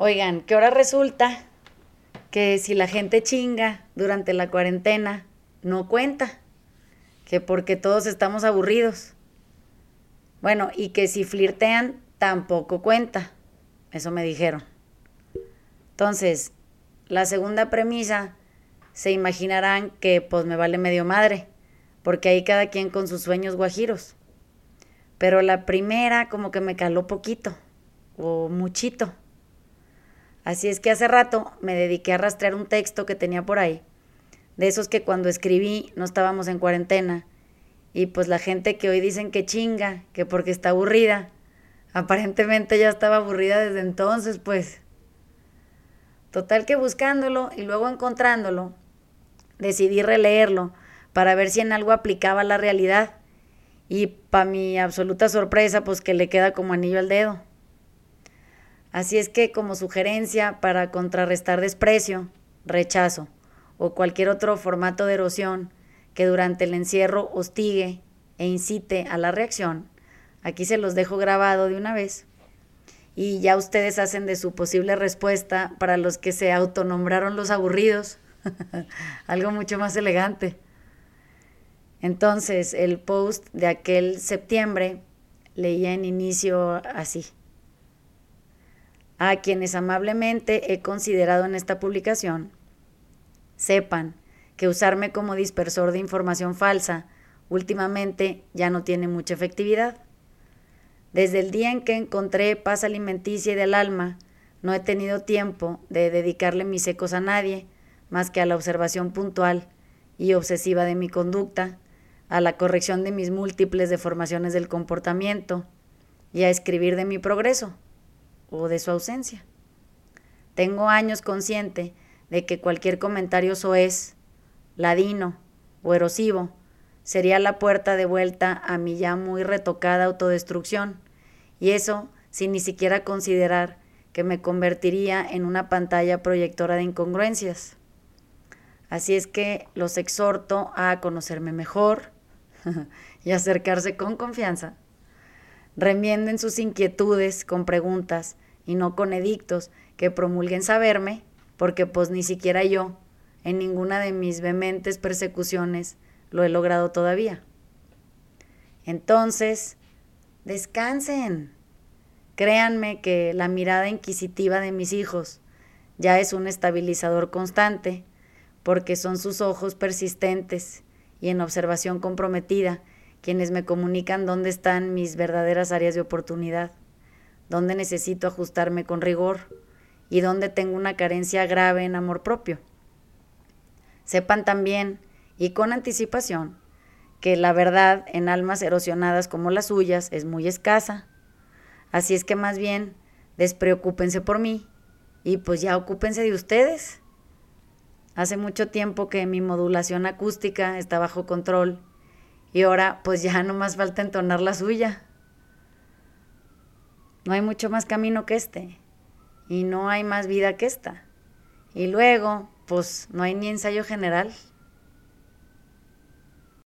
Oigan, que ahora resulta que si la gente chinga durante la cuarentena, no cuenta. Que porque todos estamos aburridos. Bueno, y que si flirtean, tampoco cuenta. Eso me dijeron. Entonces, la segunda premisa, se imaginarán que pues me vale medio madre, porque ahí cada quien con sus sueños guajiros. Pero la primera como que me caló poquito, o muchito. Así es que hace rato me dediqué a rastrear un texto que tenía por ahí, de esos que cuando escribí no estábamos en cuarentena, y pues la gente que hoy dicen que chinga, que porque está aburrida, aparentemente ya estaba aburrida desde entonces, pues. Total que buscándolo y luego encontrándolo, decidí releerlo para ver si en algo aplicaba la realidad. Y para mi absoluta sorpresa, pues que le queda como anillo al dedo. Así es que como sugerencia para contrarrestar desprecio, rechazo o cualquier otro formato de erosión que durante el encierro hostigue e incite a la reacción, aquí se los dejo grabado de una vez y ya ustedes hacen de su posible respuesta para los que se autonombraron los aburridos, algo mucho más elegante. Entonces, el post de aquel septiembre leía en inicio así. A quienes amablemente he considerado en esta publicación, sepan que usarme como dispersor de información falsa últimamente ya no tiene mucha efectividad. Desde el día en que encontré paz alimenticia y del alma, no he tenido tiempo de dedicarle mis ecos a nadie, más que a la observación puntual y obsesiva de mi conducta, a la corrección de mis múltiples deformaciones del comportamiento y a escribir de mi progreso o de su ausencia. Tengo años consciente de que cualquier comentario soez, ladino o erosivo sería la puerta de vuelta a mi ya muy retocada autodestrucción, y eso sin ni siquiera considerar que me convertiría en una pantalla proyectora de incongruencias. Así es que los exhorto a conocerme mejor y acercarse con confianza. Remienden sus inquietudes con preguntas y no con edictos que promulguen saberme, porque pues ni siquiera yo, en ninguna de mis vehementes persecuciones, lo he logrado todavía. Entonces, descansen. Créanme que la mirada inquisitiva de mis hijos ya es un estabilizador constante, porque son sus ojos persistentes y en observación comprometida quienes me comunican dónde están mis verdaderas áreas de oportunidad, dónde necesito ajustarme con rigor y dónde tengo una carencia grave en amor propio. Sepan también y con anticipación que la verdad en almas erosionadas como las suyas es muy escasa. Así es que más bien despreocúpense por mí y pues ya ocúpense de ustedes. Hace mucho tiempo que mi modulación acústica está bajo control y ahora pues ya no más falta entonar la suya. No hay mucho más camino que este y no hay más vida que esta. Y luego, pues no hay ni ensayo general.